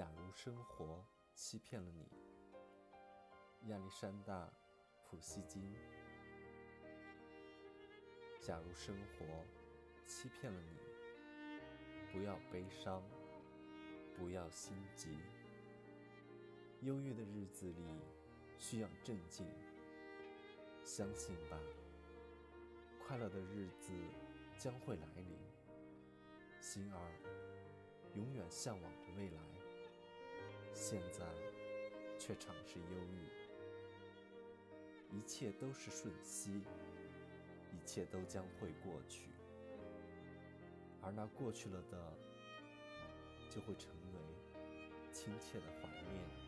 假如生活欺骗了你，亚历山大·普希金。假如生活欺骗了你，不要悲伤，不要心急。忧郁的日子里需要镇静，相信吧，快乐的日子将会来临。心儿永远向往着未来。现在却常是忧郁，一切都是瞬息，一切都将会过去，而那过去了的，就会成为亲切的怀念。